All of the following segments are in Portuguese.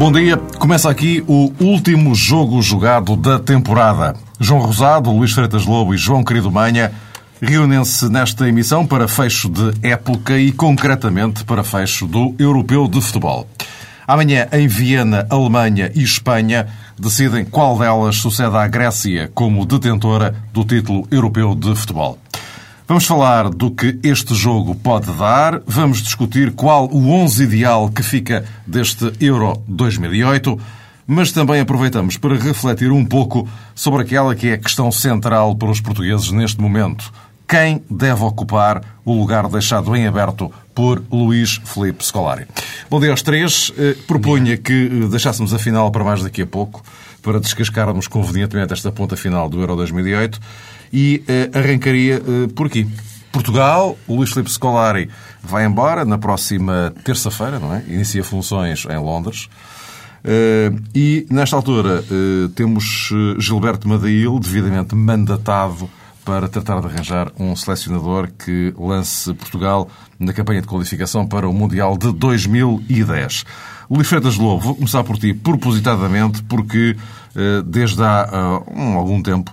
Bom dia, começa aqui o último jogo jogado da temporada. João Rosado, Luís Freitas Lobo e João Querido Manha reúnem-se nesta emissão para fecho de época e, concretamente, para fecho do Europeu de Futebol. Amanhã, em Viena, Alemanha e Espanha decidem qual delas sucede à Grécia como detentora do título europeu de futebol. Vamos falar do que este jogo pode dar, vamos discutir qual o 11 ideal que fica deste Euro 2008, mas também aproveitamos para refletir um pouco sobre aquela que é a questão central para os portugueses neste momento. Quem deve ocupar o lugar deixado em aberto por Luís Felipe Scolari? Bom dia aos três. Eh, propunha que deixássemos a final para mais daqui a pouco, para descascarmos convenientemente esta ponta final do Euro 2008 e eh, arrancaria eh, por aqui. Portugal, o Luís Filipe Scolari vai embora na próxima terça-feira, não é? Inicia funções em Londres. Eh, e, nesta altura, temos Gilberto Madail, devidamente mandatado para tratar de arranjar um selecionador que lance Portugal na campanha de qualificação para o Mundial de 2010. Luís Freitas Lobo, vou começar por ti, propositadamente, porque desde há uh, um, algum tempo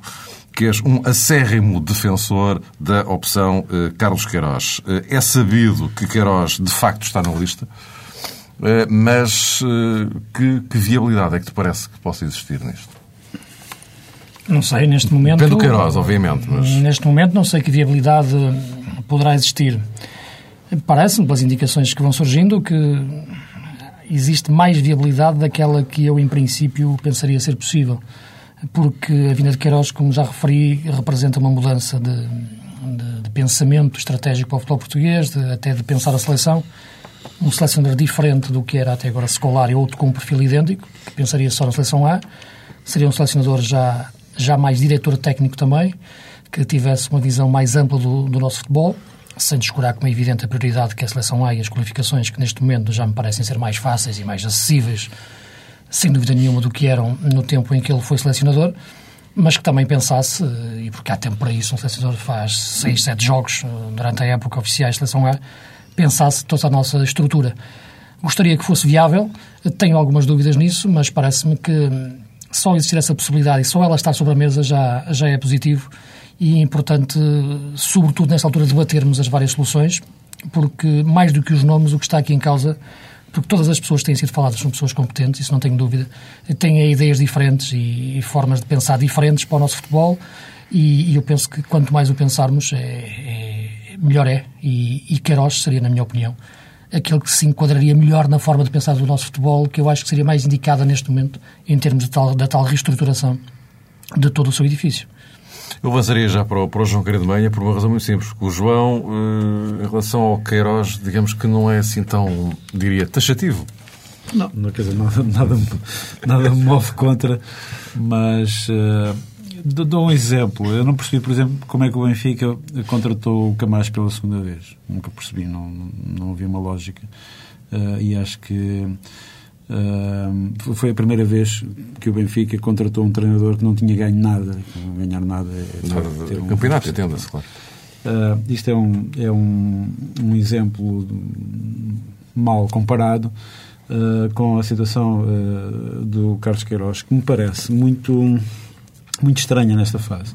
que és um acérrimo defensor da opção eh, Carlos Queiroz. Eh, é sabido que Queiroz, de facto, está na lista, eh, mas que, que, viabilidade é que te parece que possa existir nisto? Não sei, neste momento... Depende do Queiroz, obviamente, mas... Neste momento não sei que viabilidade poderá existir. Parece-me, pelas indicações que vão surgindo, que existe mais viabilidade daquela que eu, em princípio, pensaria ser possível porque a vinda de Queiroz, como já referi, representa uma mudança de, de, de pensamento estratégico para o futebol português, de, até de pensar a seleção. Um selecionador diferente do que era até agora Scolari, outro com um perfil idêntico, que pensaria só na seleção A. Seria um selecionador já, já mais diretor técnico também, que tivesse uma visão mais ampla do, do nosso futebol, sem descurar como é evidente a prioridade que é a seleção A e as qualificações, que neste momento já me parecem ser mais fáceis e mais acessíveis sem dúvida nenhuma, do que eram no tempo em que ele foi selecionador, mas que também pensasse, e porque há tempo para isso, um selecionador faz 6, 7 jogos eh, durante a época oficiais de seleção A, pensasse toda a nossa estrutura. Gostaria que fosse viável, tenho algumas dúvidas nisso, mas parece-me que só existir essa possibilidade e só ela estar sobre a mesa já, já é positivo e é importante, sobretudo nesta altura, debatermos as várias soluções, porque mais do que os nomes, o que está aqui em causa porque todas as pessoas que têm sido faladas são pessoas competentes, isso não tenho dúvida, têm ideias diferentes e, e formas de pensar diferentes para o nosso futebol e, e, eu penso que quanto mais o pensarmos, é, é melhor é. E, e Queiroz seria, na minha opinião, aquele que se enquadraria melhor na forma de pensar do nosso futebol, que eu acho que seria mais indicada neste momento em termos de tal, da tal reestruturação de todo o seu edifício. Eu avançaria já para o, para o João Querido Manha por uma razão muito simples, o João, eh, em relação ao Queiroz, digamos que não é assim tão, diria, taxativo. Não, não quer dizer, nada, nada, nada me move contra, mas uh, dou um exemplo. Eu não percebi, por exemplo, como é que o Benfica contratou o Camacho pela segunda vez. Nunca percebi, não, não havia uma lógica. Uh, e acho que Uh, foi a primeira vez que o Benfica contratou um treinador que não tinha ganho nada. Ganhar nada é nada, ter um campeonato, entenda-se, claro. Uh, isto é um, é um, um exemplo mal comparado uh, com a situação do Carlos Queiroz, que me parece muito, muito estranha nesta fase.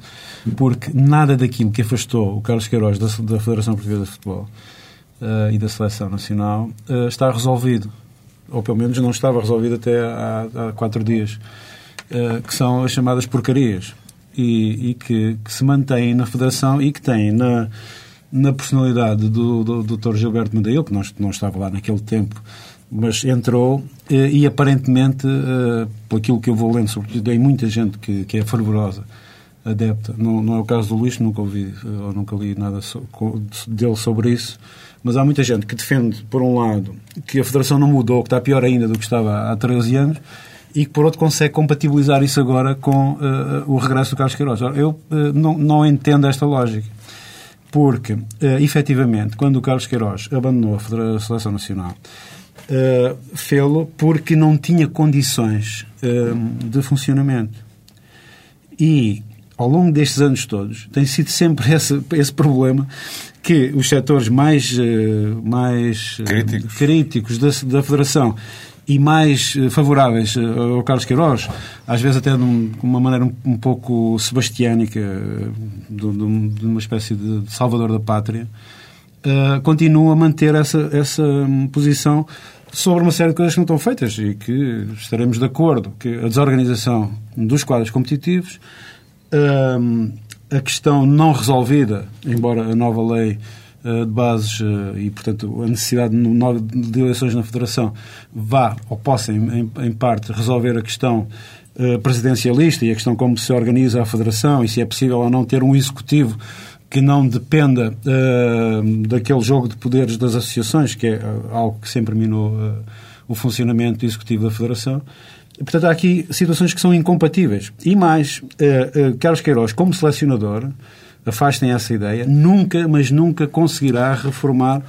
Porque nada daquilo que afastou o Carlos Queiroz da, da Federação Portuguesa de Futebol e da Seleção Nacional está resolvido ou pelo menos não estava resolvido até há, há quatro dias, uh, que são as chamadas porcarias e, e que, que, se mantêm na Federação e que têm na, na personalidade do, do, do Dr. Gilberto Medeil, que não, não estava lá naquele tempo, mas entrou e, eh, e aparentemente, uh, por aquilo que eu vou lendo, sobretudo, tem muita gente que, que é fervorosa, adepta. Não, não é o caso do Luís, nunca ouvi ou nunca li nada so, dele sobre isso mas há muita gente que defende, por um lado, que a Federação não mudou, que está pior ainda do que estava há 13 anos, e que, por outro, consegue compatibilizar isso agora com uh, o regresso do Carlos Queiroz. Eu uh, não, não entendo esta lógica, porque, uh, efetivamente, quando o Carlos Queiroz abandonou a Seleção Nacional, uh, fê-lo porque não tinha condições de funcionamento. E, ao longo destes anos todos, tem sido sempre esse, esse problema que os setores mais, uh, mais críticos, críticos da, da Federação e mais favoráveis ao Carlos Queiroz, às vezes até de, um, uma maneira um, um pouco sebastiânica, de, de, uma espécie de salvador da pátria, uh, continuam a manter essa, essa posição sobre uma série de coisas que não estão feitas e que estaremos de acordo que a desorganização dos quadros competitivos, a questão não resolvida, embora a nova lei de bases e, portanto, a necessidade de eleições na Federação vá ou possa, em, em parte, resolver a questão presidencialista e a questão como se organiza a Federação e se é possível ou não ter um executivo que não dependa uh, daquele jogo de poderes das associações, que é algo que sempre minou uh, o funcionamento executivo da Federação. Portanto, há aqui situações que são incompatíveis. E mais, uh, Carlos Queiroz, como selecionador, afastem essa ideia, nunca, mas nunca conseguirá reformar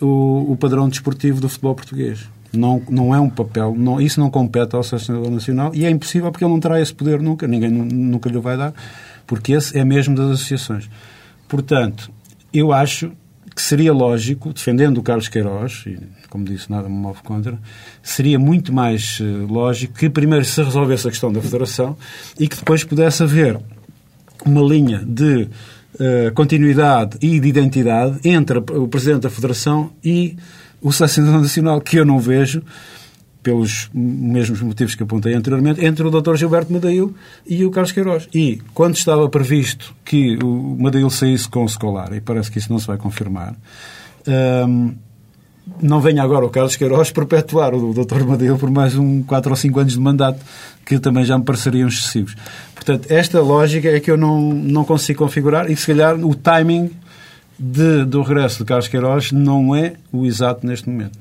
o, o padrão desportivo do futebol português. Não, não é um papel, não, isso não compete ao selecionador nacional e é impossível porque ele não terá esse poder nunca, ninguém nunca lhe vai dar, porque esse é mesmo das associações. Portanto, eu acho que seria lógico, defendendo o Carlos Queiroz, e como disse, nada me move contra, seria muito mais uh, lógico que primeiro se resolvesse a questão da Federação e que depois pudesse haver uma linha de uh, continuidade e de identidade entre o Presidente da Federação e o Selecionador Nacional, que eu não vejo, pelos mesmos motivos que apontei anteriormente, entre o Dr. Gilberto Madail e o Carlos Queiroz. E quando estava previsto que o Madail saísse com o Scolar, e parece que isso não se vai confirmar, hum, não venha agora o Carlos Queiroz perpetuar o Dr. Madail por mais um 4 ou 5 anos de mandato, que também já me pareceriam excessivos. Portanto, esta lógica é que eu não, não consigo configurar e, se calhar, o timing de, do regresso de Carlos Queiroz não é o exato neste momento.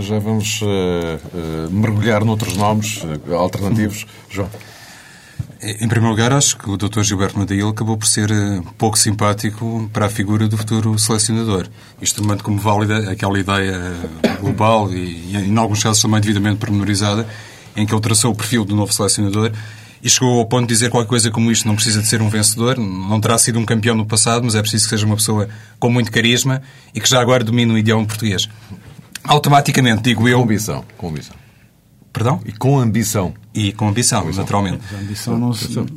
Já vamos uh, uh, mergulhar noutros nomes uh, alternativos. João. Em primeiro lugar, acho que o Dr. Gilberto Madail acabou por ser pouco simpático para a figura do futuro selecionador. Isto tomando como válida aquela ideia global e, em alguns casos, também devidamente pormenorizada, em que ele traçou o perfil do novo selecionador e chegou ao ponto de dizer qualquer coisa como isto: não precisa de ser um vencedor, não terá sido um campeão no passado, mas é preciso que seja uma pessoa com muito carisma e que já agora domine o idioma português. Automaticamente, digo eu. Com ambição. Com ambição. Perdão? E com ambição. E com ambição, ambição. naturalmente. A ambição não,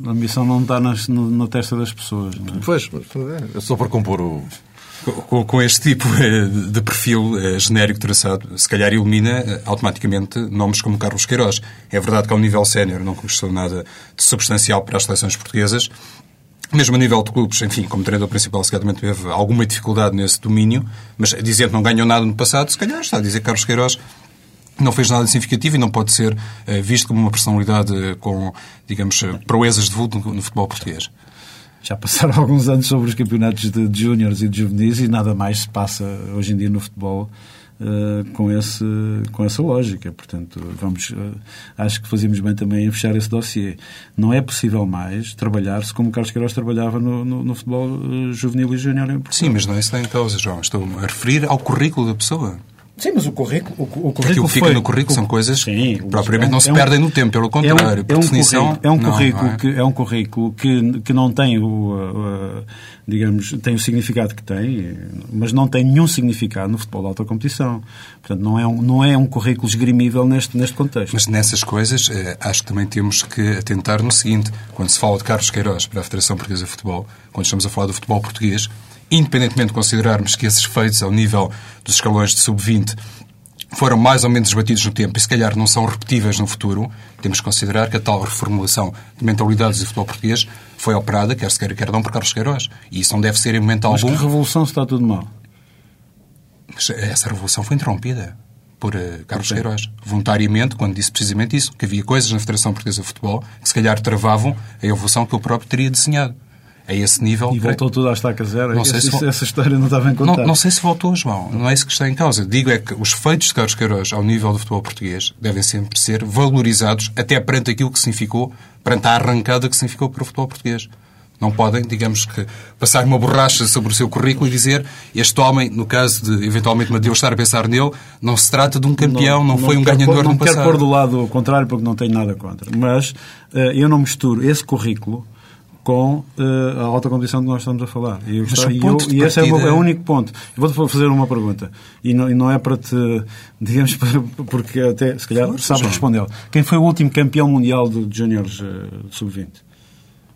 a ambição não está nas, no, na testa das pessoas. Não é? Pois, é só para compor o. Com, com, este tipo eh, de perfil eh, genérico traçado, se calhar ilumina eh, automaticamente nomes como Carlos Queiroz. É verdade que ao nível sénior não conquistou nada de substancial para as seleções portuguesas, mesmo a nível de clubes, enfim, como treinador principal, seguramente teve alguma dificuldade nesse domínio, mas dizendo que não ganhou nada no passado, se calhar está a dizer que Carlos Queiroz não fez nada significativo e não pode ser uh, visto como uma personalidade uh, com, digamos, uh, proezas de vulto no, futebol português. Já passaram alguns anos sobre os campeonatos de, de júniores e de juvenis e nada mais se passa hoje em dia no futebol uh, com, esse, com essa lógica. Portanto, vamos, uh, acho que fazíamos bem também em fechar esse dossiê. Não é possível mais trabalhar-se como Carlos Queiroz trabalhava no, no, no futebol juvenil e júnior em Portugal. Sim, mas não é isso que está em causa, João. Estou a referir ao currículo da pessoa. Sim, mas o currículo. O, o currículo Aquilo que fica foi, no currículo são coisas sim, que propriamente é um, não se é um, perdem no tempo, pelo contrário. É um, por definição. É um currículo, não, não é? que, é um currículo que, que não tem o. Uh, digamos, tem o significado que tem, mas não tem nenhum significado no futebol de alta competição. Portanto, não é um, não é um currículo esgrimível neste, neste contexto. Mas nessas coisas, eh, acho que também temos que atentar no seguinte: quando se fala de Carlos Queiroz para a Federação Portuguesa de Futebol, quando estamos a falar do futebol português, independentemente de considerarmos que esses feitos ao nível dos escalões de sub-20 foram mais ou menos batidos no tempo e se calhar não são repetíveis no futuro, temos que considerar que a tal reformulação de mentalidades do futebol português foi operada, quer se queira, quer não, por Carlos Queiroz. E isso não deve ser em momento Mas algum... que revolução está tudo mal? Mas essa revolução foi interrompida por uh, Carlos okay. Queiroz, voluntariamente, quando disse precisamente isso, que havia coisas na Federação Portuguesa de Futebol que se calhar travavam a evolução que ele próprio teria desenhado. A esse nível. E voltou tudo à estaca zero. Não sei se... essa história não estava em contar. Não, não sei se voltou, João. Não é isso que está em causa. Digo é que os feitos de Carlos Queiroz ao nível do futebol português devem sempre ser valorizados até perante aquilo que significou, perante a arrancada que significou para o futebol português. Não podem, digamos que, passar uma borracha sobre o seu currículo e dizer este homem, no caso de eventualmente Mateus estar a pensar nele, não se trata de um campeão, não, não, não foi um ganhador pôr, no passado. Não quero pôr do lado contrário porque não tenho nada contra. Mas uh, eu não misturo esse currículo com uh, a alta condição de que nós estamos a falar. E, eu, está, e, eu, e esse é o, é o, único ponto. Eu vou-te fazer uma pergunta. E não, e não, é para te, digamos, porque até, se calhar, sabes responder. Quem foi o último campeão mundial de, de Júniores uh, Sub-20?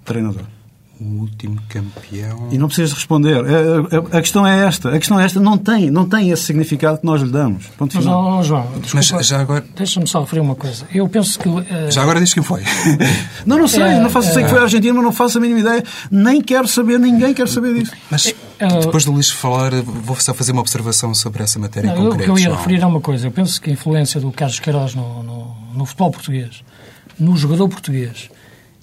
Treinador o último campeão. E não precisas responder. A, a, a, questão é esta. A questão é esta. Não tem, não tem esse significado que nós lhe damos. Ponto Mas, final. oh, João, desculpa, Mas já agora... deixa-me só referir uma coisa. Eu penso que... Uh... Já agora diz quem foi. não, não sei. Uh, não faço, uh... sei que foi a Argentina, mas não faço a mínima ideia. Nem quero saber, ninguém quer saber disso. Mas depois do Luís falar, vou só fazer uma observação sobre essa matéria não, em concreto. O que eu ia João. referir é uma coisa. Eu penso que a influência do Carlos Queiroz no, no, no futebol português, no jogador português,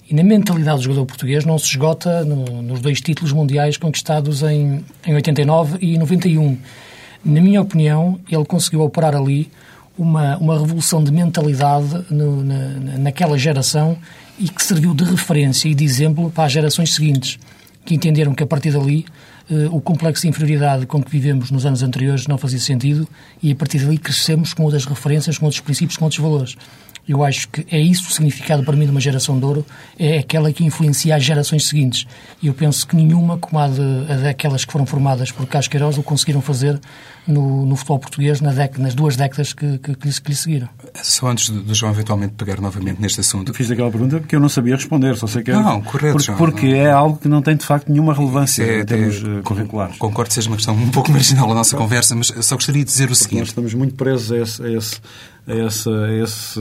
e na mentalidade do jogador português não se esgota no, nos dois títulos mundiais conquistados em, em 89 e 91. Na minha opinião, ele conseguiu operar ali uma, uma revolução de mentalidade no, na, naquela geração e que serviu de referência e de exemplo para as gerações seguintes, que entenderam que a partir dali eh, o complexo de inferioridade com que vivemos nos anos anteriores não fazia sentido e a partir dali crescemos com outras referências, com outros princípios, com outros valores. Eu acho que é isso o significado para mim de uma geração de ouro, é aquela que influencia as gerações seguintes. E eu penso que nenhuma, como a, de, a daquelas que foram formadas por Carlos Queiroz, o conseguiram fazer no, no futebol português na década, nas duas décadas que, que, que, lhe, que lhe seguiram. Só antes de João eventualmente pegar novamente neste assunto. Eu fiz aquela pergunta porque eu não sabia responder, só sei que é. Não, correto, porque, João. Porque é algo que não tem de facto nenhuma relevância é, em termos é, curriculares. Concordo que seja uma questão um pouco marginal a nossa conversa, mas só gostaria de dizer o porque seguinte. Nós estamos muito presos a esse, a esse a essa, a esse,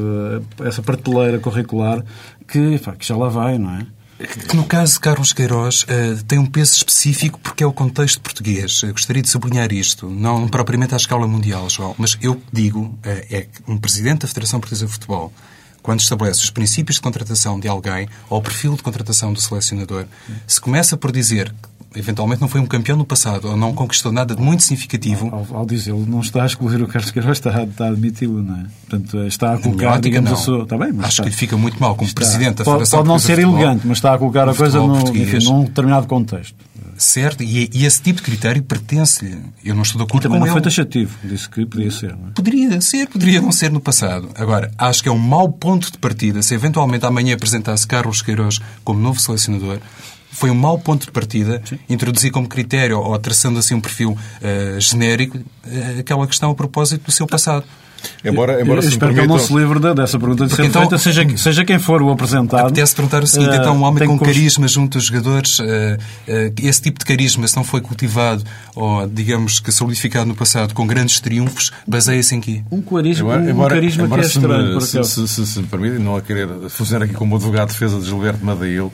a essa prateleira curricular que, que já lá vai, não é? Que no caso de Carlos Queiroz uh, tem um peso específico porque é o contexto português. Eu gostaria de sublinhar isto, não propriamente à escala mundial, João, mas eu digo uh, é que um presidente da Federação Portuguesa de Futebol, quando estabelece os princípios de contratação de alguém ou o perfil de contratação do selecionador, se começa por dizer eventualmente não foi um campeão no passado, ou não conquistou nada de muito significativo. Ao, ao dizê-lo, não está a excluir o Carlos Queiroz, está, está a admiti-lo, não é? Portanto, está a colocar, digamos, não. a sua... Está bem, mas Acho está, que lhe fica muito mal como está, Presidente da pode, Federação Pode não ser futebol, elegante, mas está a colocar a coisa no, enfim, num determinado contexto. Certo, e, e, esse tipo de critério pertence-lhe. Eu não estou de acordo também com não ele. foi taxativo, disse que podia ser. Não é? Poderia ser, poderia não ser no passado. Agora, acho que é um mau ponto de partida se eventualmente amanhã apresentasse Carlos Queiroz como novo selecionador foi um mau ponto de partida Sim. introduzir como critério, ou traçando assim um perfil uh, genérico, uh, aquela questão a propósito do seu passado. Embora, embora eu espero que ele não se livre dessa pergunta de ser então, feita, seja, seja quem for o apresentado. Apetece perguntar o seguinte: uh, então, um homem com carisma junto aos jogadores, uh, uh, esse tipo de carisma, se não foi cultivado ou, digamos, que solidificado no passado com grandes triunfos, baseia-se em quê? Um carisma, embora, um, embora, carisma embora que é estranho. Se, se, se, se, me permite, não a querer funcionar aqui como advogado de defesa de Gilberto Madail,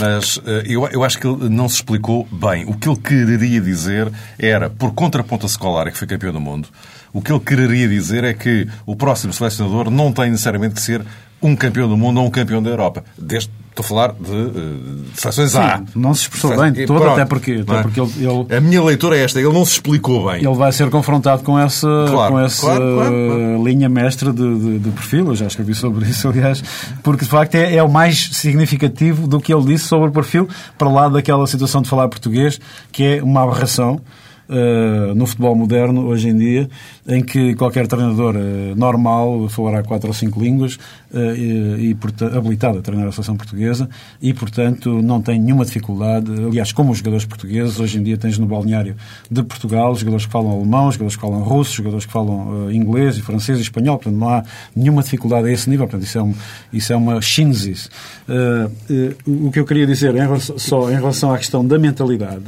mas eu, eu acho que ele não se explicou bem. O que ele quereria dizer era, por contraponto a Scolari, que foi campeão do mundo, o que ele quereria dizer é que o próximo selecionador não tem necessariamente que ser um campeão do mundo ou um campeão da Europa. Desde, estou a falar de, de seleções Sim, A. Não se expressou bem todo, até porque, até porque ele, ele, A minha leitura é esta, ele não se explicou bem. Ele vai ser confrontado com essa, claro, com essa claro, claro, linha mestra de, de, de, perfil, eu já escrevi sobre isso, aliás, porque de facto é, é o mais significativo do que ele disse sobre o perfil, para lá daquela situação de falar português, que é uma aberração. Uh, no futebol moderno, hoje em dia, em que qualquer treinador uh, normal falará quatro ou cinco línguas uh, e, e habilitado a treinar a seleção portuguesa e, portanto, não tem nenhuma dificuldade. Aliás, como os jogadores portugueses, hoje em dia tens no balneário de Portugal jogadores que falam alemão, jogadores que falam russo, jogadores que falam inglês e francês e espanhol, portanto, não há nenhuma dificuldade a esse nível. Portanto, isso é, um, isso é uma chinsis. o que eu queria dizer em relação, só em relação à questão da mentalidade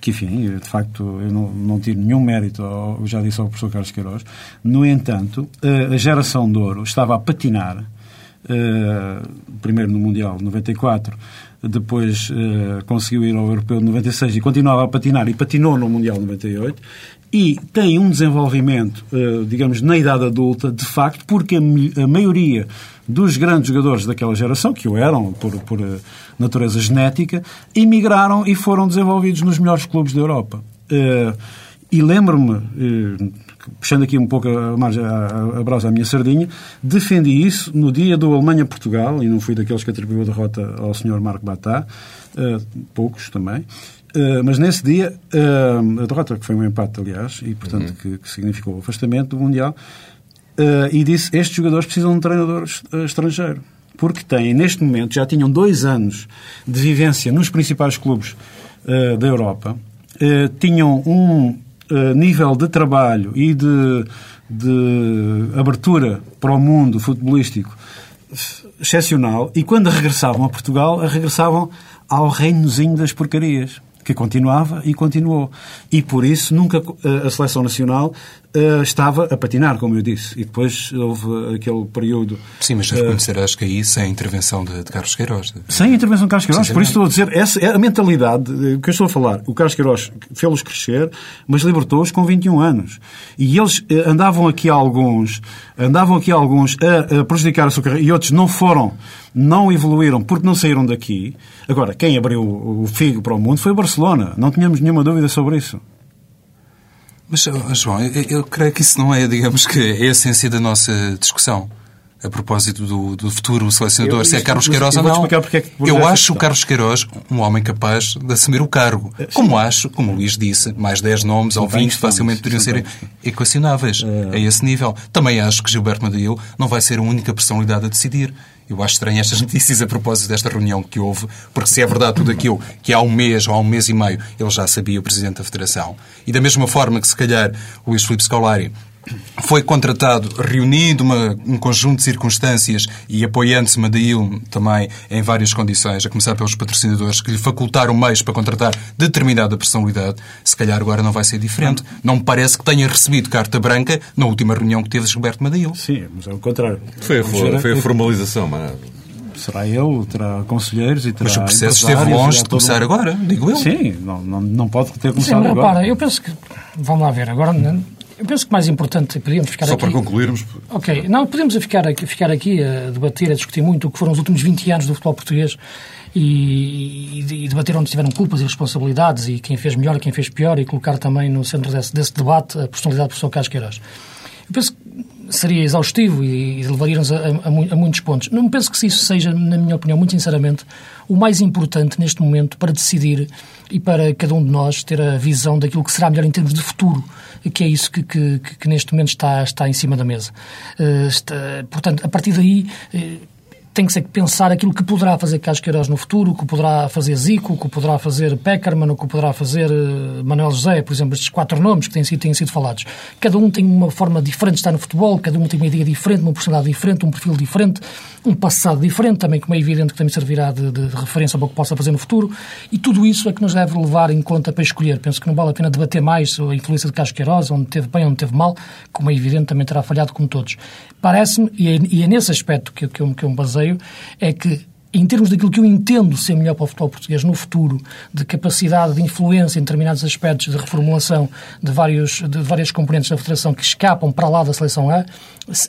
que, enfim, de facto, eu não, não tiro nenhum mérito, já disse ao professor Carlos Queiroz. No entanto, a geração de ouro estava a patinar, uh, primeiro no Mundial 94, depois uh, conseguiu ir ao Europeu de 96 e continuava a patinar e patinou no Mundial de 98 e tem um desenvolvimento, uh, digamos, na idade adulta, de facto, porque a, maioria dos grandes jogadores daquela geração, que o eram por, por natureza genética, emigraram e foram desenvolvidos nos melhores clubes da Europa. e lembro-me, puxando aqui um pouco a, a, a brasa à minha sardinha, defendi isso no dia do Alemanha-Portugal, e não fui daqueles que atribuiu a derrota ao Sr. Marco Batá, uh, poucos também, uh, mas nesse dia, uh, a derrota que foi um empate, aliás, e portanto uhum. que, que, significou o afastamento do Mundial, e disse, estes jogadores precisam de um treinador estrangeiro, porque têm, neste momento, já tinham dois anos de vivência nos principais clubes da Europa, tinham um eh, nível de trabalho e de, de abertura para o mundo futebolístico excepcional e quando regressavam a Portugal, regressavam ao reinozinho das porcarias que continuava e continuou. E por isso nunca a seleção nacional uh, estava a patinar, como eu disse. E depois houve aquele período. Sim, mas reconhecerás uh, que aí sem a intervenção de, de Carlos Queiroz. De... Sem a intervenção de Carlos Queiroz, por isso estou a dizer, essa é a mentalidade que eu estou a falar. O Carlos Queiroz fez-los crescer, mas libertou-os com 21 anos. E eles andavam aqui alguns, andavam aqui alguns a, a prejudicar a sua carreira e outros não foram não evoluíram porque não saíram daqui. Agora, quem abriu o figo para o mundo foi o Barcelona. Não tínhamos nenhuma dúvida sobre isso. Mas, João, eu, eu creio que isso não é, digamos que, é a essência da nossa discussão a propósito do, do futuro selecionador, eu, se é Carlos Queiroz ou não. É eu acho o Carlos Queiroz um homem capaz de assumir o cargo. Eh, como acho, como o Luís disse, mais 10 nomes ou 20 facilmente poderiam ser equacionáveis é... a esse nível. Também acho que Gilberto Madeil não vai ser a única personalidade a decidir. Eu acho estranho estas notícias a propósito desta reunião que houve, porque se é verdade tudo aquilo que há um mês ou há um mês e meio ele já sabia o Presidente da Federação, e da mesma forma que se calhar o Luís Filipe Scolari foi contratado reunindo uma, um conjunto de circunstâncias e apoiando-se Madail também em várias condições, a começar pelos patrocinadores que lhe facultaram meios para contratar determinada personalidade, se calhar agora não vai ser diferente. Não me parece que tenha recebido carta branca na última reunião que teve Gilberto Madail. Sim, mas é o contrário. Foi a, foi a formalização, mas será ele, terá conselheiros e terá. Mas o processo esteve longe de começar agora, digo eu. Sim, não, não, não pode ter começado Sim, agora. Repara, eu penso que. Vamos lá ver, agora eu penso que mais importante, podíamos ficar Só aqui... para concluirmos... Ok, não, podemos ficar aqui, ficar aqui a debater, a discutir muito o que foram os últimos 20 anos do futebol português e, e, e, debater onde tiveram culpas e responsabilidades e quem fez melhor e quem fez pior e colocar também no centro desse, desse debate a personalidade do professor Carlos Queiroz. Eu penso que seria exaustivo e, e levaria-nos a, a, a, muitos pontos. Não penso que isso seja, na minha opinião, muito sinceramente, o mais importante neste momento para decidir e para cada um de nós ter a visão daquilo que será melhor em termos de futuro que é isso que, que, que neste momento está, está em cima da mesa. Uh, está, portanto, a partir daí. Tem que ser pensar aquilo que poderá fazer Carlos Queiroz no futuro, o que poderá fazer Zico, o que poderá fazer Peckerman, o que poderá fazer uh, Manuel José, por exemplo, estes quatro nomes que têm sido, têm sido falados. Cada um tem uma forma diferente de estar no futebol, cada um tem uma ideia diferente, uma personalidade diferente, um perfil diferente, um passado diferente, também como é evidente que também servirá de, de, de referência para o que possa fazer no futuro, e tudo isso é que nos deve levar em conta para escolher. Penso que não vale a pena debater mais a influência de Carlos Queiroz, onde teve bem, onde teve mal, como é evidente também terá falhado como todos. Parece-me, e, é, e é nesse aspecto que, que, eu, que eu me baseio, é que em termos daquilo que eu entendo ser melhor para o futebol português no futuro, de capacidade de influência em determinados aspectos de reformulação de, vários, de várias componentes da Federação que escapam para lá da seleção A,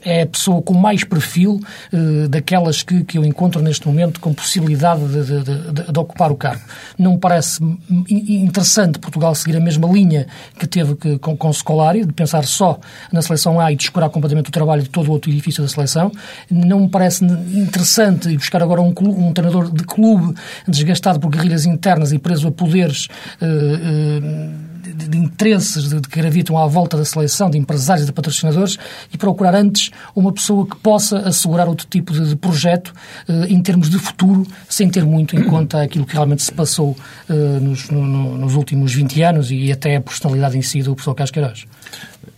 é a pessoa com mais perfil uh, daquelas que, que eu encontro neste momento com possibilidade de, de, de, de ocupar o cargo. Não me parece interessante Portugal seguir a mesma linha que teve que, com, com Scolari, de pensar só na seleção A e descurar completamente o trabalho de todo o outro edifício da seleção. Não me parece interessante buscar agora um, um treinador de clube desgastado por guerrilhas internas e preso a poderes. Uh, uh, de, de interesses de, de, que gravitam à volta da seleção, de empresários e de patrocinadores, e procurar antes uma pessoa que possa assegurar outro tipo de, de projeto eh, em termos de futuro, sem ter muito em conta aquilo que realmente se passou eh, nos, no, nos últimos 20 anos e até a personalidade em si do professor Casqueiroz.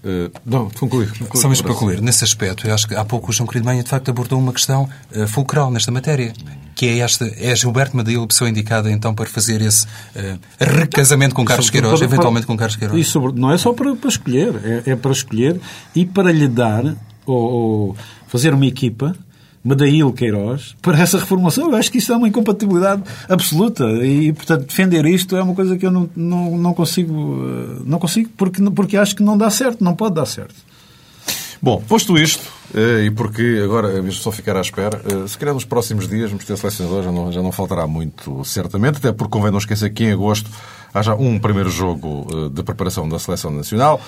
Uh, não, concluir. Só mesmo para concluir, nesse aspecto, eu acho que há pouco o João Querido Manha de facto abordou uma questão uh, fulcral nesta matéria, que é esta, é Gilberto Madil a pessoa indicada então para fazer esse uh, recasamento com Carlos Queiroz, para, eventualmente com Carlos Queiroz? Isso não é só para, para escolher, é, é, para escolher e para lhe dar ou, ou fazer uma equipa Madail Queiroz para essa reformulação. Eu acho que isso é uma incompatibilidade absoluta e, portanto, defender isto é uma coisa que eu não, não, não consigo, eh, não consigo porque, porque acho que não dá certo, não pode dar certo. Bom, posto isto, eh, e porque agora mesmo só ficar à espera, eh, se calhar nos próximos dias vamos ter selecionador, já não, já não faltará muito, certamente, até porque convém não esquecer que em agosto há já um primeiro jogo de preparação da seleção nacional.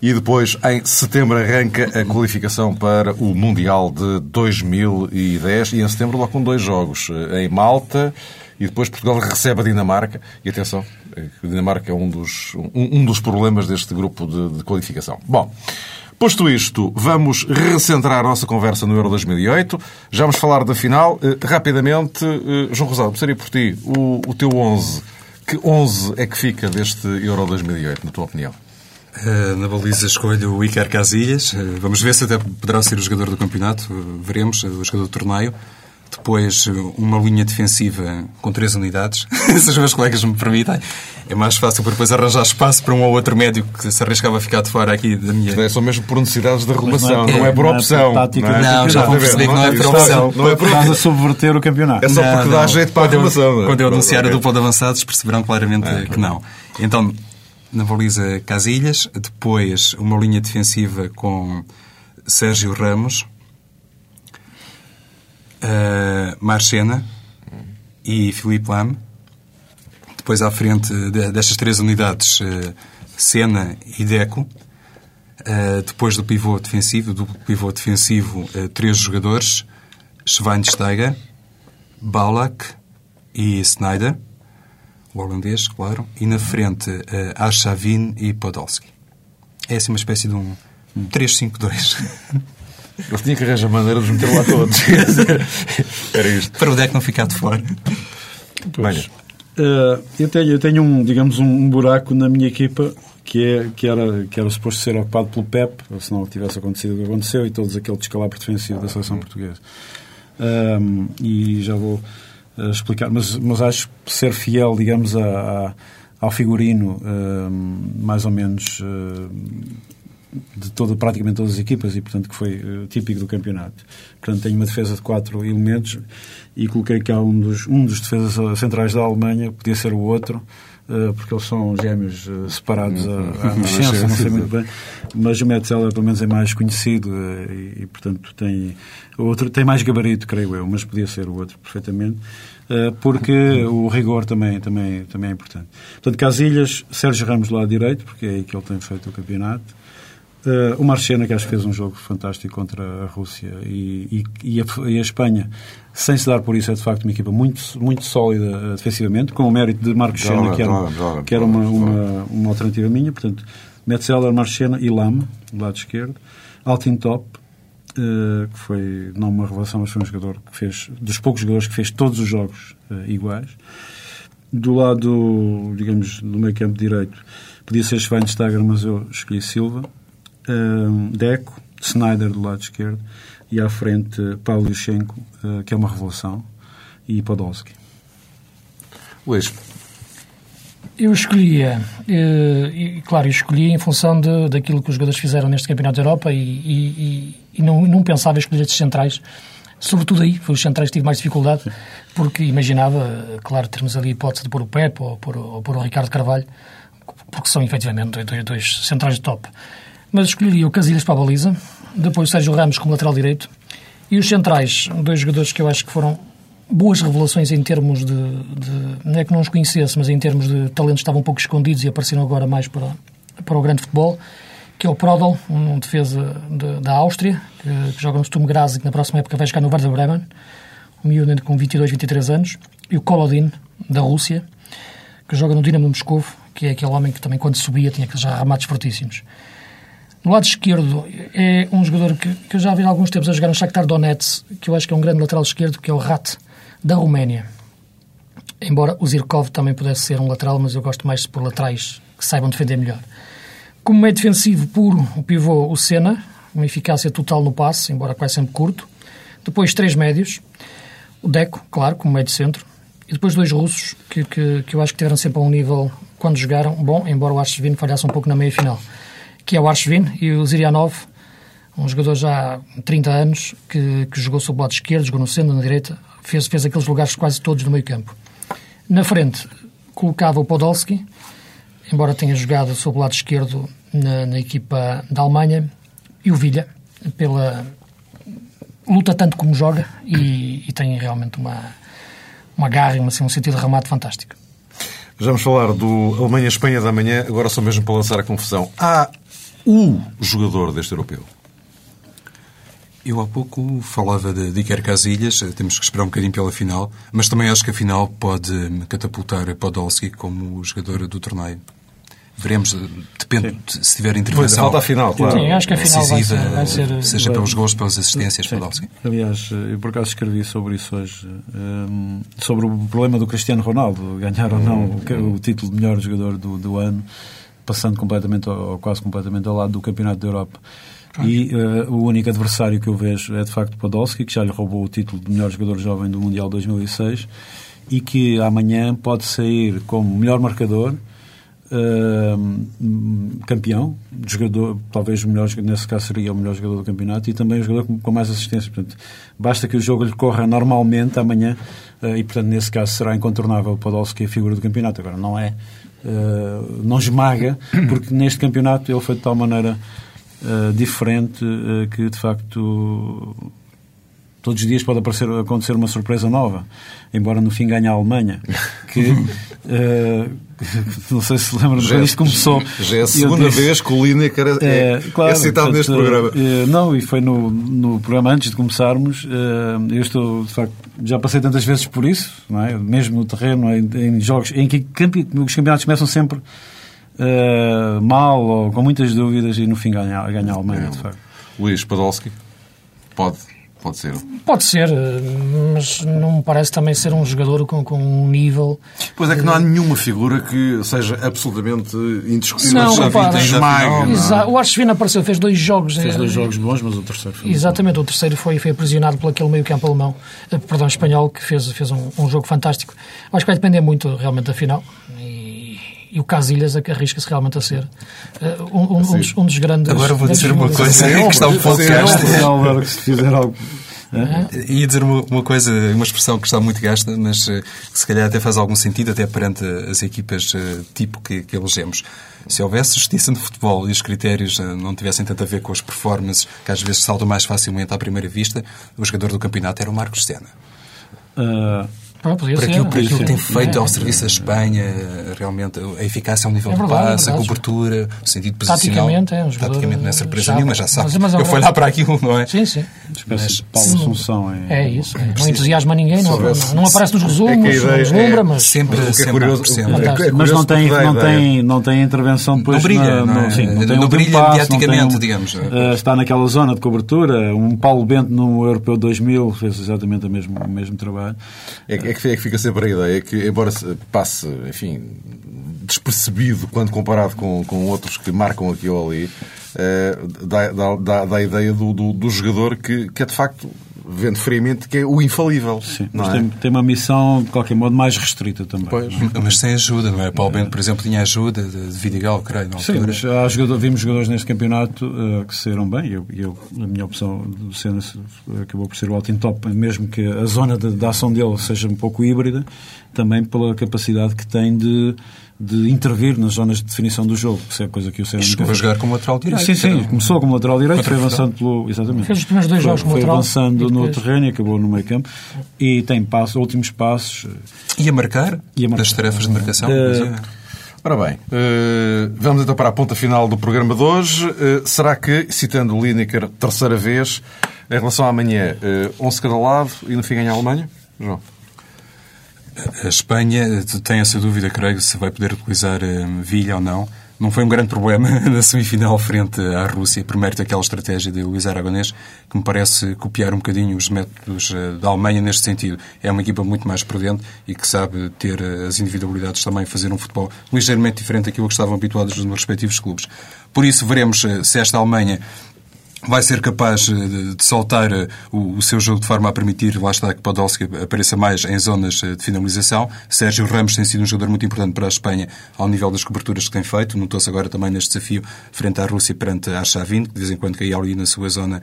E depois, em setembro, arranca a qualificação para o Mundial de 2010 e em setembro logo com dois jogos, eh, em Malta e depois Portugal recebe a Dinamarca. E atenção, eh, a Dinamarca é um dos, um, um dos problemas deste grupo de, de qualificação. Bom, Posto isto, vamos recentrar a nossa conversa no Euro 2008. Já vamos falar da final. Eh, rapidamente, João Rosado, começaria por ti o, o teu 11. Que 11 é que fica deste Euro 2008, na tua opinião? Uh, na baliza escolho o Iker Casillas. Vamos ver se até poderá ser o jogador do campeonato. Veremos, o jogador do torneio. Depois, uma linha defensiva com três unidades, se os meus colegas me permitem. É mais fácil para depois arranjar espaço para um ou outro médio que se arriscava a ficar de fora aqui da minha... É só mesmo por necessidades de regulação, não, é, não é por opção. Não, é? não já que não é por opção. Não é por Estás a subverter o campeonato. É só porque dá jeito para a regulação. Quando eu anunciar a dupla de avançados, perceberão claramente que não. Então, na baliza Casilhas, depois uma linha defensiva com Sérgio Ramos, uh, Marchena e Filipe Lame. Depois à frente destas três unidades, uh, Sena e Deco. Uh, depois do pivô defensivo, do pivô defensivo, três jogadores, Schweinsteiger, Baulak e Snyder o holandês, claro, e na frente uh, Arshavin e Podolski. É assim uma espécie de um 3-5-2. Ele tinha que arranjar maneira de meter lá todos. Era isto. Para o deck não ficar de fora. Uh, eu tenho, eu tenho um, digamos, um buraco na minha equipa que, é, que, era, que era suposto ser ocupado pelo PEP, se não tivesse acontecido o que aconteceu, e todos aquele descalabro defensivo da seleção portuguesa. Um, e já vou explicar, mas, mas acho que ser fiel, digamos, a, a, ao figurino, uh, mais ou menos uh, de toda, praticamente todas as equipas e, portanto, que foi uh, típico do campeonato. Portanto, tenho uma defesa de quatro elementos e coloquei cá um dos, um dos defesas centrais da Alemanha, podia ser o outro, porque eles são gêmeos separados à, nascença, não sei muito bem, mas o Metzeler pelo menos é mais conhecido e, e, portanto tem outro tem mais gabarito, creio eu, mas podia ser o outro perfeitamente. Eh, porque o rigor também, também, também é importante. Portanto, Casilhas, Sérgio Ramos do lado direito, porque é aí que ele tem feito o campeonato. Uh, o Marchena, que acho que fez um jogo fantástico contra a Rússia e, e, e, a, e, a, Espanha, sem se dar por isso, é de facto uma equipa muito, muito sólida uh, defensivamente, com o mérito de Marcos Chena, que era, joga, joga, que era uma, uma, uma, alternativa minha. Portanto, Metzeler, Marchena e Lame, do lado esquerdo. Altintop, eh, que foi não uma revelação, mas foi um jogador que fez, dos poucos jogadores que fez todos os jogos uh, iguais. Do lado, digamos, do meio campo direito, podia ser Schweinsteiger, mas eu escolhi Silva. Uh, Deco, Snyder do lado esquerdo e à frente Paulo Yushchenko, que é uma revelação, e Podolski. Luís, eu escolhia, e, claro, eu escolhi em função de, daquilo que os jogadores fizeram neste Campeonato da Europa e, e, e não, não pensava escolher estes centrais. Sobretudo aí, foi os centrais que tive mais dificuldade, porque imaginava, claro, termos ali a hipótese de pôr o Pep ou pôr, ou pôr o Ricardo Carvalho, porque são efetivamente dois, dois centrais de top. Mas escolheria o Casilhas para a baliza, depois o Sérgio Ramos como lateral direito, e os centrais, dois jogadores que eu acho que foram boas revelações em termos de, de, Não é que não os conhecesse, mas em termos de talentos estavam um pouco escondidos e apareceram agora mais para, para o grande futebol que é o Prodel, um defesa de, da Áustria, que, que, joga no Sturm Graz e que na próxima época vai jogar no Werder Bremen, um miúdo com 22, 23 anos, e o Kolodin, da Rússia, que joga no Dinamo de Moscou, que é aquele homem que também quando subia tinha aqueles remates fortíssimos. No lado esquerdo é um jogador que, que eu já vi há alguns tempos a jogar no Shakhtar Donetsk, que eu acho que é um grande lateral esquerdo, que é o Rat, da Roménia. Embora o Zirkov também pudesse ser um lateral, mas eu gosto mais por laterais que saibam defender melhor. Como meio defensivo puro, o pivô, o Senna, uma eficácia total no passe, embora quase sempre curto. Depois três médios, o Deco, claro, como meio de centro. E depois dois russos, que, que, que eu acho que tiveram sempre a um nível, quando jogaram, bom, embora o Arshvin falhasse um pouco na meia-final. Que é o Arshvin e o Zirianov, Um jogador já 30 anos, que, que jogou sob o lado esquerdo, jogou no centro, na direita, fez, fez aqueles lugares quase todos no meio campo. Na frente, colocava o Podolski, embora tenha jogado sob o lado esquerdo na, na equipa da Alemanha, e o Villa, pela luta tanto como joga e, e tem realmente uma, uma garra e uma, assim, um sentido de remate fantástico. Vamos falar do Alemanha-Espanha da manhã, agora só mesmo para lançar a confusão. Há o jogador deste europeu. Eu há pouco falava de, de Iker Casillas, temos que esperar um bocadinho pela final, mas também acho que a final pode catapultar Podolski como jogador do torneio. Veremos, depende Sim. se tiver intervenção. Falta a final, claro. Sim, acho que a final vai ser, vai ser... Seja pelos gols, pelas assistências, Sim. Podolski. Aliás, eu por acaso escrevi sobre isso hoje, um, sobre o problema do Cristiano Ronaldo, ganhar ou não o, o título de melhor jogador do, do ano, passando completamente, ou quase completamente ao lado do Campeonato da Europa. E uh, o único adversário que eu vejo é de facto Podolski, que já lhe roubou o título de melhor jogador jovem do Mundial 2006 e que amanhã pode sair como melhor marcador, uh, campeão, jogador, talvez o melhor nesse caso seria o melhor jogador do campeonato e também o jogador com, com mais assistências. Portanto, basta que o jogo lhe corra normalmente amanhã uh, e, portanto, nesse caso será incontornável o Podolski a figura do campeonato. Agora, não é, não esmaga, porque neste campeonato ele foi de tal maneira uh, diferente uh, que, de facto, todos os dias pode aparecer, acontecer uma surpresa nova, embora no fim ganhe a Alemanha, que uh, não sei se lembram quando isto começou. Já é a segunda disse, vez que o Lineker é, é, claro, é citado portanto, neste programa. Uh, não, e foi no, no programa antes de começarmos. Uh, eu estou, de facto, já passei tantas vezes por isso, não é? mesmo no terreno, em, em jogos em que os campeonatos começam sempre uh, mal ou com muitas dúvidas e no fim ganha, ganha a Alemanha, de facto. Luís Podolski pode Pode ser. Pode ser, mas não me parece também ser um jogador com, com um nível. Pois é que não há nenhuma figura que seja absolutamente indiscutível. Não, repara, esmaga. O Archevina apareceu, fez dois jogos. Fez dois jogos bons, mas o terceiro foi. Exatamente, o terceiro foi, foi aprisionado por aquele meio-campo alemão, eh, perdão, espanhol, que fez, fez um, um jogo fantástico. Acho que vai depender muito realmente da final. E o Casilhas arrisca-se realmente a ser uh, um, um, um, dos, um, dos, grandes. Agora vou dizer uma coisa que está um podcast. Se fizer algo. É? Ia dizer uma, uma, coisa, uma expressão que está muito gasta, mas uh, que se calhar até faz algum sentido, até perante as equipas uh, tipo que, que elegemos. Se houvesse justiça no futebol e os critérios não tivessem tanto a ver com as performances, que às vezes saltam mais facilmente à primeira vista, o jogador do campeonato era o Marcos Senna. Uh ah, por aquilo, por aquilo que tem feito é. ao serviço da Espanha, realmente a eficácia ao nível é verdade, de passe, é a cobertura, o sentido posicional. Taticamente, é um jogador. Taticamente não é surpresa nenhuma, já sabe. Mas, mas eu fui lá para aquilo, não é? Sim, sim. Mas Paulo Assunção é. É isso. É. Não entusiasma ninguém, não, não, não aparece nos resumos, é não deslumbra, mas. Sempre, mas sempre, curioso, sempre. Mas não tem, não, tem, não tem intervenção depois. Não brilha, não, é? sim, não, tem não brilha mediaticamente, digamos. Uh, está naquela zona de cobertura. Um Paulo Bento no Europeu 2000 fez exatamente o mesmo, o mesmo trabalho. É, é que fica sempre a ideia que, embora passe, enfim, despercebido quando comparado com, com outros que marcam aqui ou ali, eh, dá, dá, dá, a ideia do, do, do, jogador que, que é de facto vendo friamente que é o infalível. Sim, mas é? tem, tem, uma missão, de qualquer modo, mais restrita também. Pois. Mas sem ajuda, não é? Paulo Bento, por exemplo, tinha ajuda de, de Vidigal, creio, na Sim, mas há jogador, vimos jogadores neste campeonato uh, que saíram bem. Eu, eu, a minha opção do Senna acabou por ser o alto top, mesmo que a zona de, de ação dele seja um pouco híbrida, também pela capacidade que tem de de intervir nas zonas de definição do jogo, que é coisa que o Senna Chegou a jogar como lateral direito. Sim, sim, começou como lateral direito, foi avançando pelo. Exatamente. Fez os primeiros dois jogos como Foi avançando no terreno e acabou no meio campo. E tem passos, últimos passos. E a marcar? E a marcar. Das tarefas de marcação? Uh, Ora bem, uh, vamos então para a ponta final do programa de hoje. Uh, será que, citando o Lineker terceira vez, em relação à amanhã, uh, 11 cada lado e no fim ganha a Alemanha? João? A Espanha tem essa dúvida, creio, se vai poder utilizar um, Villa ou não. Não foi um grande problema na semifinal frente à Rússia, por mérito daquela estratégia de Luís Aragonês, que me parece copiar um bocadinho os métodos uh, da Alemanha neste sentido. É uma equipa muito mais prudente e que sabe ter uh, as individualidades também, fazer um futebol ligeiramente diferente daquilo que estavam habituados nos respectivos clubes. Por isso, veremos uh, se esta Alemanha vai ser capaz eh, de, soltar eh, o, seu jogo de forma a permitir, lá está, que Podolski apareça mais em zonas eh, de finalização. Sérgio Ramos tem sido um jogador muito importante para a Espanha ao nível das coberturas que tem feito. Notou-se agora também neste desafio frente à Rússia perante a Arshavin, que de vez em quando caía ali na sua zona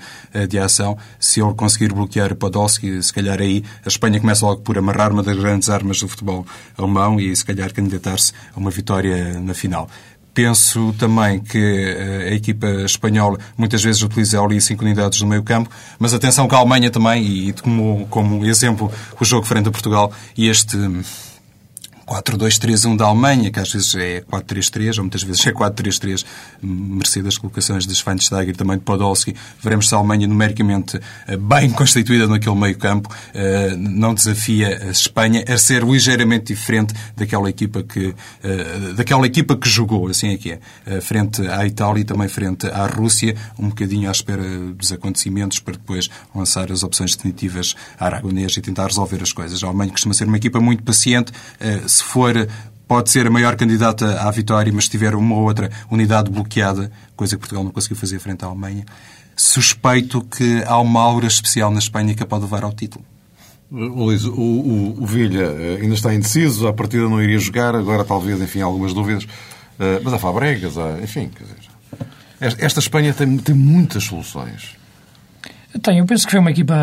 de ação. Se ele conseguir bloquear Podolski, se calhar aí a Espanha começa logo por amarrar uma das grandes armas do futebol alemão e se calhar candidatar-se a uma vitória na final. Penso também que eh, a equipa espanhola muitas vezes utiliza ali cinco unidades no meio campo, mas atenção que a Alemanha também, e como, como exemplo o jogo frente a Portugal, e este 4-2-3-1 da Alemanha, que às vezes é 4-3-3, ou muitas vezes é 4-3-3, mercê das colocações de Schweinsteiger e também de Podolski. Veremos se a Alemanha, numericamente eh, bem constituída naquele meio-campo, eh, não desafia a Espanha a ser ligeiramente diferente daquela equipa que, eh, daquela equipa que jogou, assim é que é, frente à Itália e também frente à Rússia, um bocadinho à espera dos acontecimentos para depois lançar as opções definitivas a Aragonês e tentar resolver as coisas. A Alemanha costuma ser uma equipa muito paciente, se for pode ser a maior candidata à vitória, mas se tiver uma ou outra unidade bloqueada, coisa que Portugal não conseguiu fazer frente à Alemanha, suspeito que há uma aura especial na Espanha que a pode levar ao título. Luís, o, o, o Vilha eh, ainda está indeciso, a partida não iria jogar, agora talvez, enfim, algumas dúvidas, eh, mas há Fabregas, há, enfim, quer dizer, esta Espanha tem, tem muitas soluções. Tem, eu penso que foi uma equipa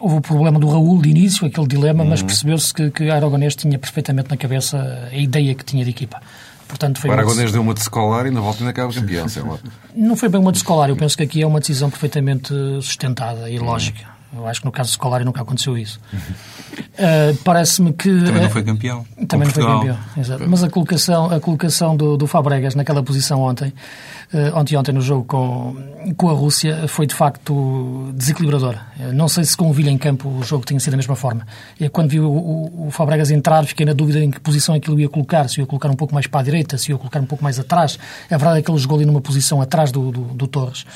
houve o problema do Raul de início, aquele dilema, uhum. mas percebeu-se que, que Aragonês tinha perfeitamente na cabeça a ideia que tinha de equipa. Portanto, foi o Aragonês uma... deu uma de escolar e na volta ainda acaba campeão, sei lá. Não foi bem uma de escolar, eu penso que aqui é uma decisão perfeitamente sustentada e uhum. lógica. Eu acho que no caso de escolar nunca aconteceu isso. Uh, Parece-me que. Também não foi campeão. Também não foi campeão, exato. Mas a colocação, a colocação do, do Fabregas naquela posição ontem ontem ontem no jogo com, com a Rússia foi de facto desequilibrador. Uh, não sei se com o Vila em campo o jogo tinha sido da mesma forma. Uh, quando vi o, o, o, Fabregas entrar, fiquei na dúvida em que posição aquilo é ia colocar, se ia colocar um pouco mais para a direita, se ia colocar um pouco mais atrás. A verdade é que ele jogou ali numa posição atrás do, do, do Torres,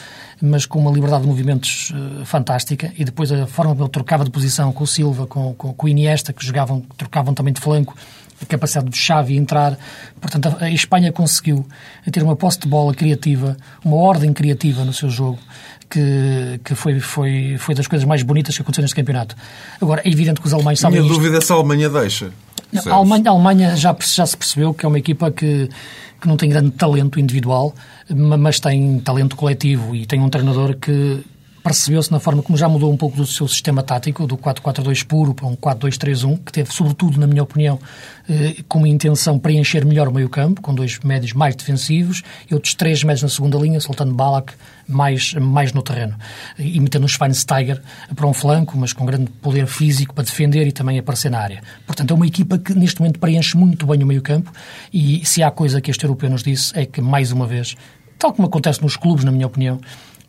mas com uma liberdade de movimentos fantástica e depois a forma como ele trocava de posição com o Silva, com, com, com o Iniesta, que jogavam, trocavam também de flanco a capacidade do Xavi entrar. Portanto, a Espanha conseguiu ter uma posse de bola criativa, uma ordem criativa no seu jogo, que, que foi, foi, foi das coisas mais bonitas que aconteceu neste campeonato. Agora, é evidente que os alemães sabem Minha dúvida é se a Alemanha deixa. a Alemanha, a Alemanha já, já se percebeu que é uma equipa que, que não tem grande talento individual, mas tem talento coletivo e tem um treinador que percebeu-se na forma como já mudou um pouco do seu sistema tático, do 4-4-2 puro para um 4-2-3-1, que teve, sobretudo, na minha opinião, eh, como intenção preencher melhor o meio-campo, com dois médios mais defensivos e outros três médios na segunda linha, soltando Balak mais, mais no terreno. E metendo um Schweinsteiger para um flanco, mas com grande poder físico para defender e também aparecer na área. Portanto, é uma equipa que neste momento preenche muito bem o meio-campo e se há coisa que este europeu nos disse é que, mais uma vez, tal como acontece nos clubes, na minha opinião,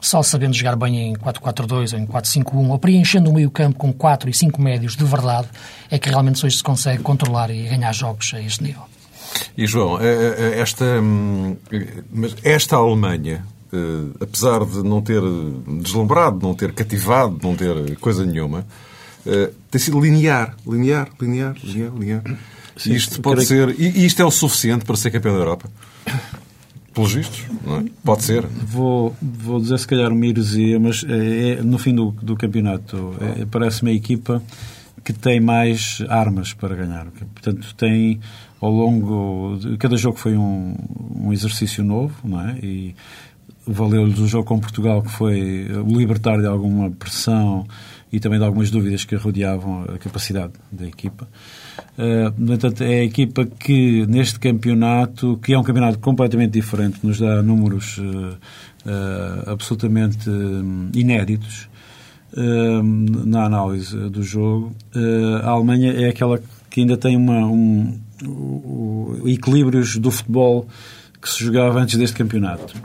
só sabendo jogar bem em 4-4-2 ou em 4-5-1, ou preenchendo o meio-campo com 4 e 5 médios de verdade, é que realmente hoje se consegue controlar e ganhar jogos a este nível. E João, eh, eh, esta, hum, esta Alemanha, eh, apesar de não ter deslumbrado, não ter cativado, não ter coisa nenhuma, tem sido linear, linear, linear, linear, linear. Sim, isto pode ser. E isto é o suficiente para ser campeão da Europa? Pelos vistos, não é? Pode ser. Vou, vou dizer se calhar uma heresia, mas é, é, no fim do, do campeonato é, parece-me a equipa que tem mais armas para ganhar. Portanto, tem ao longo. De, cada jogo foi um, um exercício novo, não é? E valeu-lhes o jogo com Portugal, que foi libertar de alguma pressão e também de algumas dúvidas que rodeavam a capacidade da equipa. Uh, no entanto, é a equipa que neste campeonato, que é um campeonato completamente diferente, nos dá números uh, uh, absolutamente inéditos na análise do jogo. a Alemanha é aquela que ainda tem uma, um, um, equilíbrios do futebol que se jogava antes deste campeonato.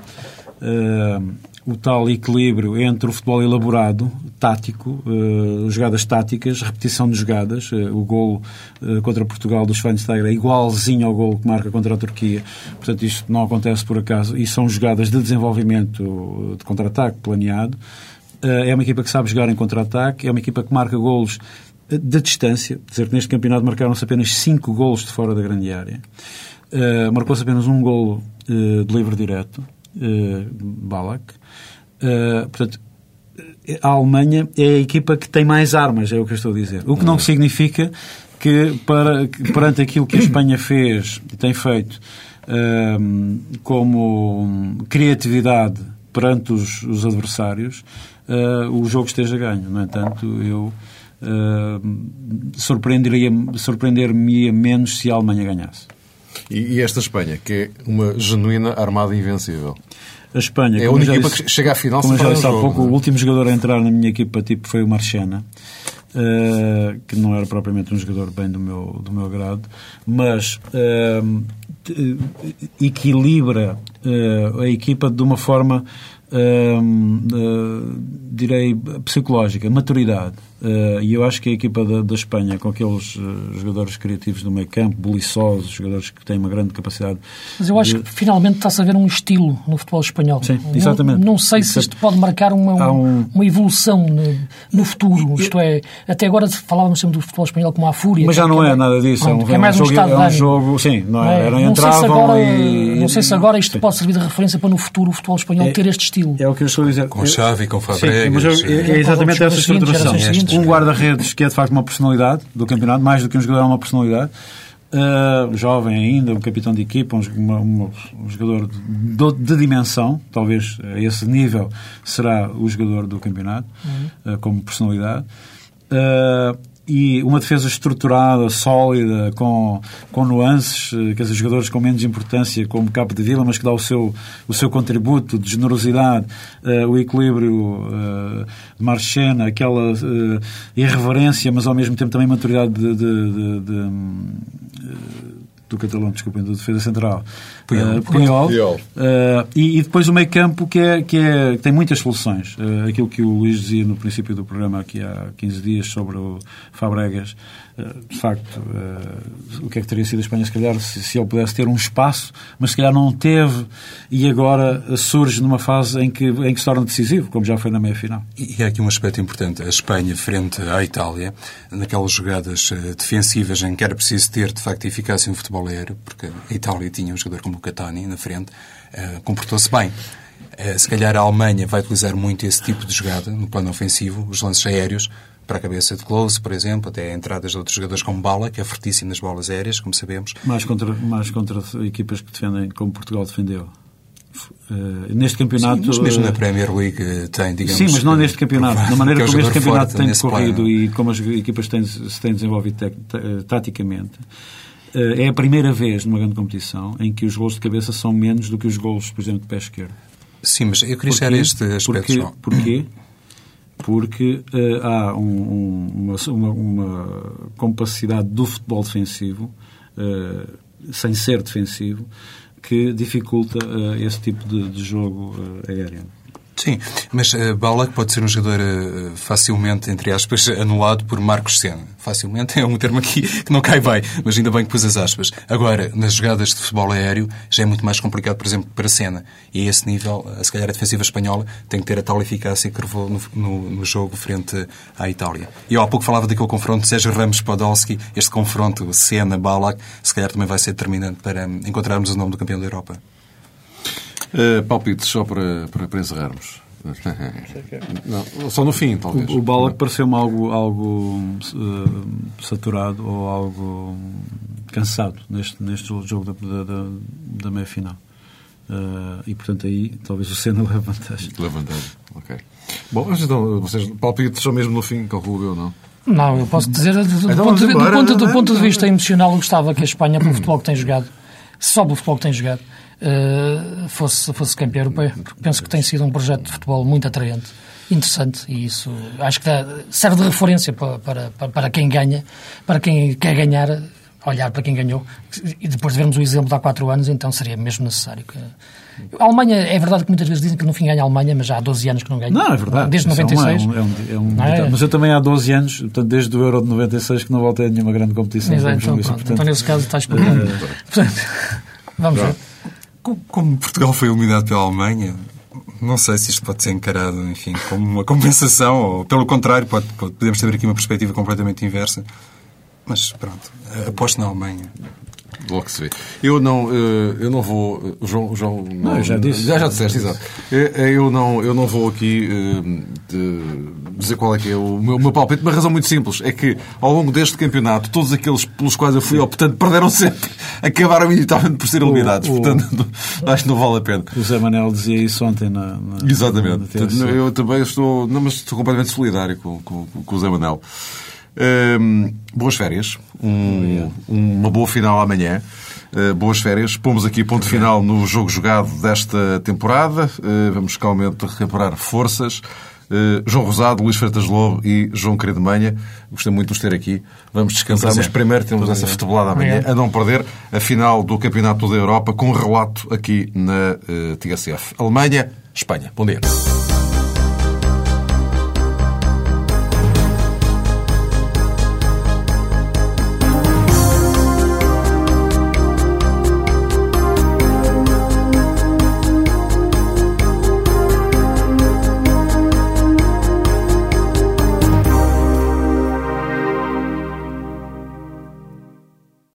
Uh, o tal equilíbrio entre o futebol elaborado, tático, uh, jogadas táticas, repetição de jogadas. Uh, o gol uh, contra Portugal do Schweinsteiger é igualzinho ao gol que marca contra a Turquia. Portanto, isto não acontece por acaso. E são jogadas de desenvolvimento de contra-ataque planeado. é uma equipa que sabe jogar em contra-ataque. É uma equipa que marca golos da distância. Dizer que neste campeonato marcaram-se apenas 5 golos de fora da grande área. Marcou-se apenas um golo de livre direto. Balak. Uh, portanto, a Alemanha é a equipa que tem mais armas, é o que eu estou a dizer. O que não significa que, para, que perante aquilo que a Espanha fez e tem feito uh, como criatividade perante os, os adversários, uh, o jogo esteja ganho. No entanto, eu uh, surpreenderia-me surpreender menos se a Alemanha ganhasse. E, e, esta Espanha, que é uma genuína armada invencível? A Espanha é a única equipa disse, que chega à final Como já disse há pouco, não? o último jogador a entrar na minha equipa tipo, foi o Marchena. Uh, que não era propriamente um jogador bem do meu, do meu grado, mas uh, equilibra uh, a equipa de uma forma, direi, psicológica, maturidade. Uh, e eu acho que a equipa da, da Espanha, com aqueles uh, jogadores criativos do meio campo, buliçosos, jogadores que têm uma grande capacidade. Mas eu acho de... que finalmente está-se a ver um estilo no futebol espanhol. Sim, exatamente. Não, não sei se isto pode marcar uma, um... uma evolução no, no futuro. Isto é, até agora falávamos sempre do futebol espanhol como a fúria. Mas já não é, é nada disso. Pronto, é, um, é mais um, jogo, estado é um jogo. Sim, não, é, era, não sei se agora, e... Não sei se agora isto sim. pode servir de referência para no futuro o futebol espanhol é, ter este estilo. É o que eu estou a dizer. Com Xavi, com Fabregas. Sim, mas é, exatamente essa estruturação. Um guarda-redes que é de facto uma personalidade do campeonato, mais do que um jogador é uma personalidade. Uh, jovem ainda, um capitão de equipa, um, uma, uma, um jogador de, de, dimensão, talvez a esse nível será o jogador do campeonato, uhum. uh, como personalidade. Uh, e uma defesa estruturada, sólida, com, com nuances, eh, quer dizer, jogadores com menos importância, como Capo de Vila, mas que dá o seu, o seu contributo de generosidade, uh, o equilíbrio uh, Marchena, aquela uh, irreverência, mas ao mesmo tempo também maturidade de, de, de, de do catalão, desculpem, do defesa central. Puyol. Uh, Puyol. Puyol. Uh, e, e, depois o meio campo que, é, que, é, que tem muitas soluções. Uh, aquilo que o Luís dizia no princípio do programa aqui há 15 dias sobre o Fabregas, de facto, o que é que teria sido a Espanha, se calhar, se, se ele pudesse ter um espaço, mas se calhar não teve e agora surge numa fase em que, em que se torna decisivo, como já foi na meia-final. E, e há aqui um aspecto importante. A Espanha, frente à Itália, naquelas jogadas defensivas em que era preciso ter, de facto, eficácia no futebol aéreo, porque a Itália tinha um jogador como o Catani na frente, uh, comportou-se bem. Uh, se calhar a Alemanha vai utilizar muito esse tipo de jogada no plano ofensivo, os lances aéreos, para a cabeça de Close, por exemplo, até entradas de outros jogadores como Bala, que é fortíssimo nas bolas aéreas, como sabemos. Mais contra, mais contra equipas que defendem como Portugal defendeu. Uh, neste campeonato. Sim, mas mesmo na Premier League tem, digamos. Sim, mas não neste campeonato. Na maneira como este campeonato tem decorrido plano. e como as equipas têm, se têm desenvolvido taticamente. Eh, é a primeira vez numa grande competição em que os gols de cabeça são menos do que os gols, por exemplo, de pé esquerdo. Sim, mas eu queria chegar a este aspecto. Porquê? Porquê? Porque uh, há um, um, uma, uma, capacidade do futebol defensivo, uh, sem ser defensivo, que dificulta uh, esse tipo de, de jogo aéreo. Sim, mas uh, Ballack pode ser um jogador uh, facilmente, entre aspas, anulado por Marcos Senna. Facilmente é um termo aqui que não cai bem, mas ainda bem que pus as aspas. Agora, nas jogadas de futebol aéreo, já é muito mais complicado, por exemplo, para Senna. E a esse nível, uh, se calhar a defensiva espanhola tem que ter a tal eficácia que levou no, no, no jogo frente à Itália. E eu há pouco falava daquele confronto Sérgio Ramos-Podolski. Este confronto Senna-Ballack, se calhar também vai ser determinante para encontrarmos o nome do campeão da Europa. Uh, palpites só para, para, para encerrarmos. Não, só no fim, talvez. O, o Ballack pareceu-me algo, algo uh, saturado ou algo cansado neste, neste jogo da, da, da meia-final. Uh, e, portanto, aí talvez o Senna leve vantagem. Leve vantagem, ok. Bom, mas então, vocês palpites só mesmo no fim, calculo eu, não? Não, eu posso dizer, do, então, ponto, de, do, ponto, do ponto de vista emocional, eu gostava que a Espanha, pelo futebol que tem jogado, só pelo futebol que tem jogado, uh, fosse, fosse campeão europeu, porque penso que tem sido um projeto de futebol muito atraente, interessante, e isso acho que dá, serve de referência para, para, para quem ganha, para quem quer ganhar, olhar para quem ganhou, e depois de vermos o exemplo de há quatro anos, então seria mesmo necessário que... A Alemanha, é verdade que muitas vezes dizem que no fim ganha a Alemanha, mas já há 12 anos que não ganha. Não, é verdade. Desde 96. É um, é um, é um, é? Mas eu também há 12 anos, portanto, desde o Euro de 96, que não voltei a nenhuma grande competição. Exato, então, portanto, então, nesse caso está explicado. portanto, vamos ver. Como Portugal foi eliminado pela Alemanha, não sei se isto pode ser encarado, enfim, como uma compensação ou, pelo contrário, pode, podemos ter aqui uma perspectiva completamente inversa. Mas pronto, aposto na Alemanha. Logo se vê. Eu não, eh, eu não vou. o João, o João Não, eu já disse. Já, já disseste, exato. Eh, Eu não, eu não vou aqui eh, dizer qual é que é o meu, o meu palpite, uma razão muito simples. É que ao longo deste campeonato, todos aqueles pelos quais eu fui optando perderam sempre. Acabaram imediatamente por ser eliminados. o- Portanto, acho que não vale a pena. O Zé Manel dizia isso ontem na. na Exatamente. na eu também estou, não, mas estou completamente solidário com, com, com o Zé Manel. Hum, boas férias. Um- uma boa final amanhã. Uh, boas férias. Pomos aqui ponto final no jogo jogado desta temporada. Uh, vamos calmamente recuperar forças. Uh, João Rosado, Luís Freitas Lobo e João Querido Manha. Gostei muito de os ter aqui. Vamos descansar, mas primeiro temos essa futebolada amanhã Obrigado. a não perder a final do Campeonato da Europa com relato aqui na uh, TSF. Alemanha, Espanha. Bom dia.